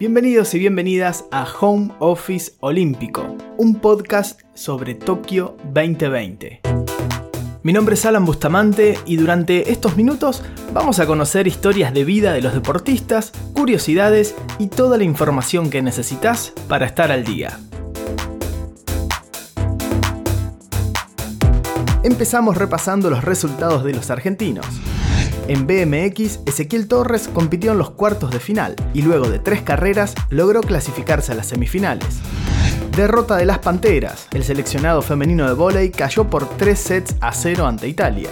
Bienvenidos y bienvenidas a Home Office Olímpico, un podcast sobre Tokio 2020. Mi nombre es Alan Bustamante y durante estos minutos vamos a conocer historias de vida de los deportistas, curiosidades y toda la información que necesitas para estar al día. Empezamos repasando los resultados de los argentinos. En BMX, Ezequiel Torres compitió en los cuartos de final y luego de tres carreras logró clasificarse a las semifinales. Derrota de las Panteras. El seleccionado femenino de vóley cayó por 3 sets a 0 ante Italia.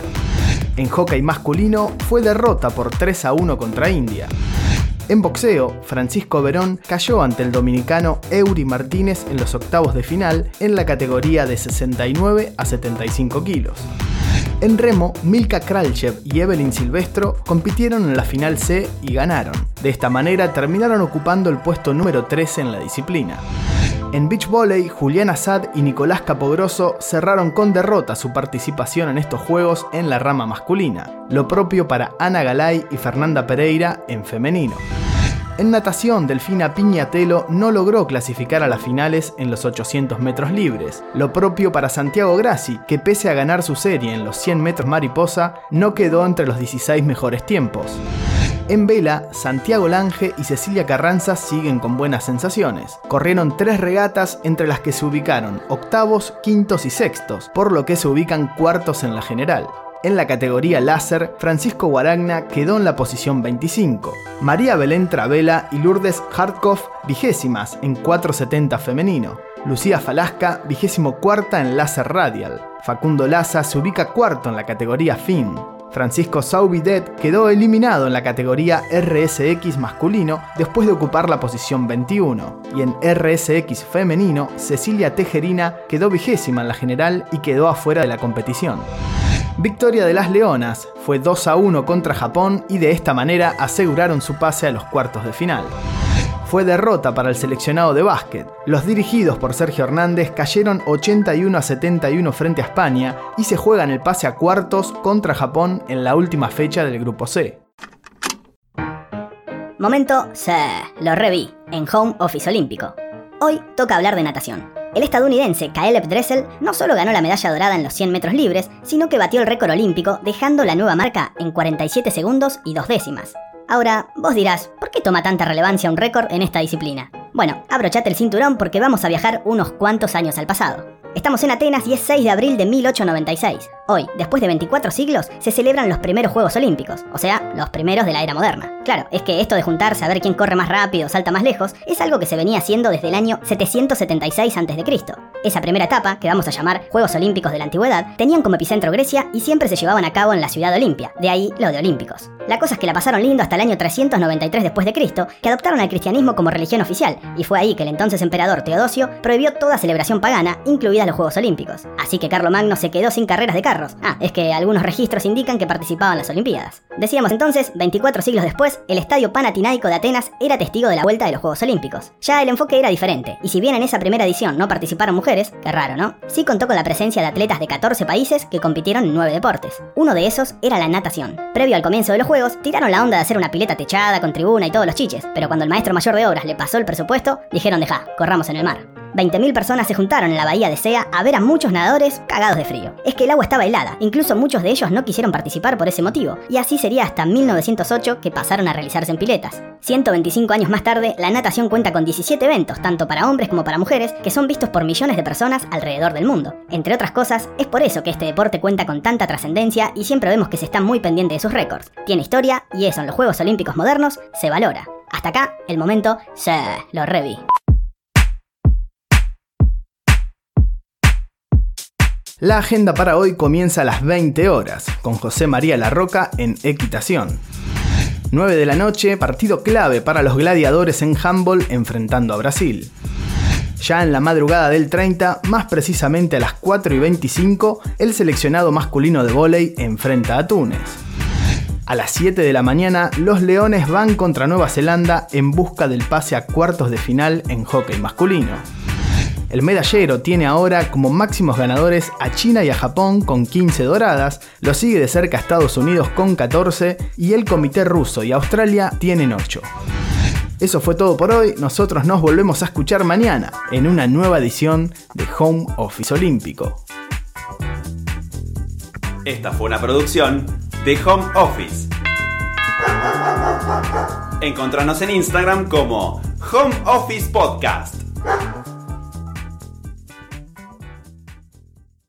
En hockey masculino fue derrota por 3 a 1 contra India. En boxeo, Francisco Verón cayó ante el dominicano Eury Martínez en los octavos de final en la categoría de 69 a 75 kilos. En remo, Milka Kralchev y Evelyn Silvestro compitieron en la final C y ganaron. De esta manera terminaron ocupando el puesto número 13 en la disciplina. En beach volley, Julián Assad y Nicolás Capogroso cerraron con derrota su participación en estos juegos en la rama masculina, lo propio para Ana Galay y Fernanda Pereira en femenino. En natación, Delfina Piñatelo no logró clasificar a las finales en los 800 metros libres, lo propio para Santiago Grassi, que pese a ganar su serie en los 100 metros mariposa, no quedó entre los 16 mejores tiempos. En vela, Santiago Lange y Cecilia Carranza siguen con buenas sensaciones. Corrieron tres regatas entre las que se ubicaron octavos, quintos y sextos, por lo que se ubican cuartos en la general. En la categoría láser, Francisco Guaragna quedó en la posición 25, María Belén Travela y Lourdes Hartkoff vigésimas en 470 femenino, Lucía Falasca vigésimo cuarta en láser radial, Facundo Laza se ubica cuarto en la categoría fin, Francisco Saubidet quedó eliminado en la categoría RSX masculino después de ocupar la posición 21. Y en RSX femenino, Cecilia Tejerina quedó vigésima en la general y quedó afuera de la competición. Victoria de las Leonas fue 2 a 1 contra Japón y de esta manera aseguraron su pase a los cuartos de final fue derrota para el seleccionado de básquet. Los dirigidos por Sergio Hernández cayeron 81 a 71 frente a España y se juegan el pase a cuartos contra Japón en la última fecha del grupo C. Momento, se lo reví en Home Office Olímpico. Hoy toca hablar de natación. El estadounidense Caleb Dressel no solo ganó la medalla dorada en los 100 metros libres, sino que batió el récord olímpico dejando la nueva marca en 47 segundos y dos décimas. Ahora, vos dirás, ¿por qué toma tanta relevancia un récord en esta disciplina? Bueno, abrochate el cinturón porque vamos a viajar unos cuantos años al pasado. Estamos en Atenas y es 6 de abril de 1896. Hoy, después de 24 siglos, se celebran los primeros Juegos Olímpicos, o sea, los primeros de la era moderna. Claro, es que esto de juntarse a ver quién corre más rápido, salta más lejos, es algo que se venía haciendo desde el año 776 a.C. Esa primera etapa, que vamos a llamar Juegos Olímpicos de la Antigüedad, tenían como epicentro Grecia y siempre se llevaban a cabo en la ciudad de Olimpia, de ahí lo de Olímpicos. La cosa es que la pasaron lindo hasta el año 393 después de Cristo, que adoptaron al cristianismo como religión oficial, y fue ahí que el entonces emperador Teodosio prohibió toda celebración pagana, incluidas los Juegos Olímpicos. Así que Carlomagno se quedó sin carreras de Ah, es que algunos registros indican que participaba en las Olimpiadas. Decíamos entonces, 24 siglos después, el Estadio Panatinaico de Atenas era testigo de la vuelta de los Juegos Olímpicos. Ya el enfoque era diferente, y si bien en esa primera edición no participaron mujeres, qué raro, ¿no? Sí contó con la presencia de atletas de 14 países que compitieron en 9 deportes. Uno de esos era la natación. Previo al comienzo de los Juegos, tiraron la onda de hacer una pileta techada con tribuna y todos los chiches, pero cuando el maestro mayor de obras le pasó el presupuesto, dijeron deja, corramos en el mar. 20.000 personas se juntaron en la bahía de Sea a ver a muchos nadadores cagados de frío. Es que el agua estaba helada, incluso muchos de ellos no quisieron participar por ese motivo, y así sería hasta 1908 que pasaron a realizarse en piletas. 125 años más tarde, la natación cuenta con 17 eventos, tanto para hombres como para mujeres, que son vistos por millones de personas alrededor del mundo. Entre otras cosas, es por eso que este deporte cuenta con tanta trascendencia y siempre vemos que se está muy pendiente de sus récords. Tiene historia y eso en los Juegos Olímpicos modernos se valora. Hasta acá, el momento, se lo reví. La agenda para hoy comienza a las 20 horas, con José María Larroca en Equitación. 9 de la noche, partido clave para los gladiadores en handball enfrentando a Brasil. Ya en la madrugada del 30, más precisamente a las 4 y 25, el seleccionado masculino de vóley enfrenta a Túnez. A las 7 de la mañana, los Leones van contra Nueva Zelanda en busca del pase a cuartos de final en hockey masculino. El medallero tiene ahora como máximos ganadores a China y a Japón con 15 doradas, lo sigue de cerca Estados Unidos con 14 y el comité ruso y Australia tienen 8. Eso fue todo por hoy, nosotros nos volvemos a escuchar mañana en una nueva edición de Home Office Olímpico. Esta fue una producción de Home Office. Encontranos en Instagram como Home Office Podcast.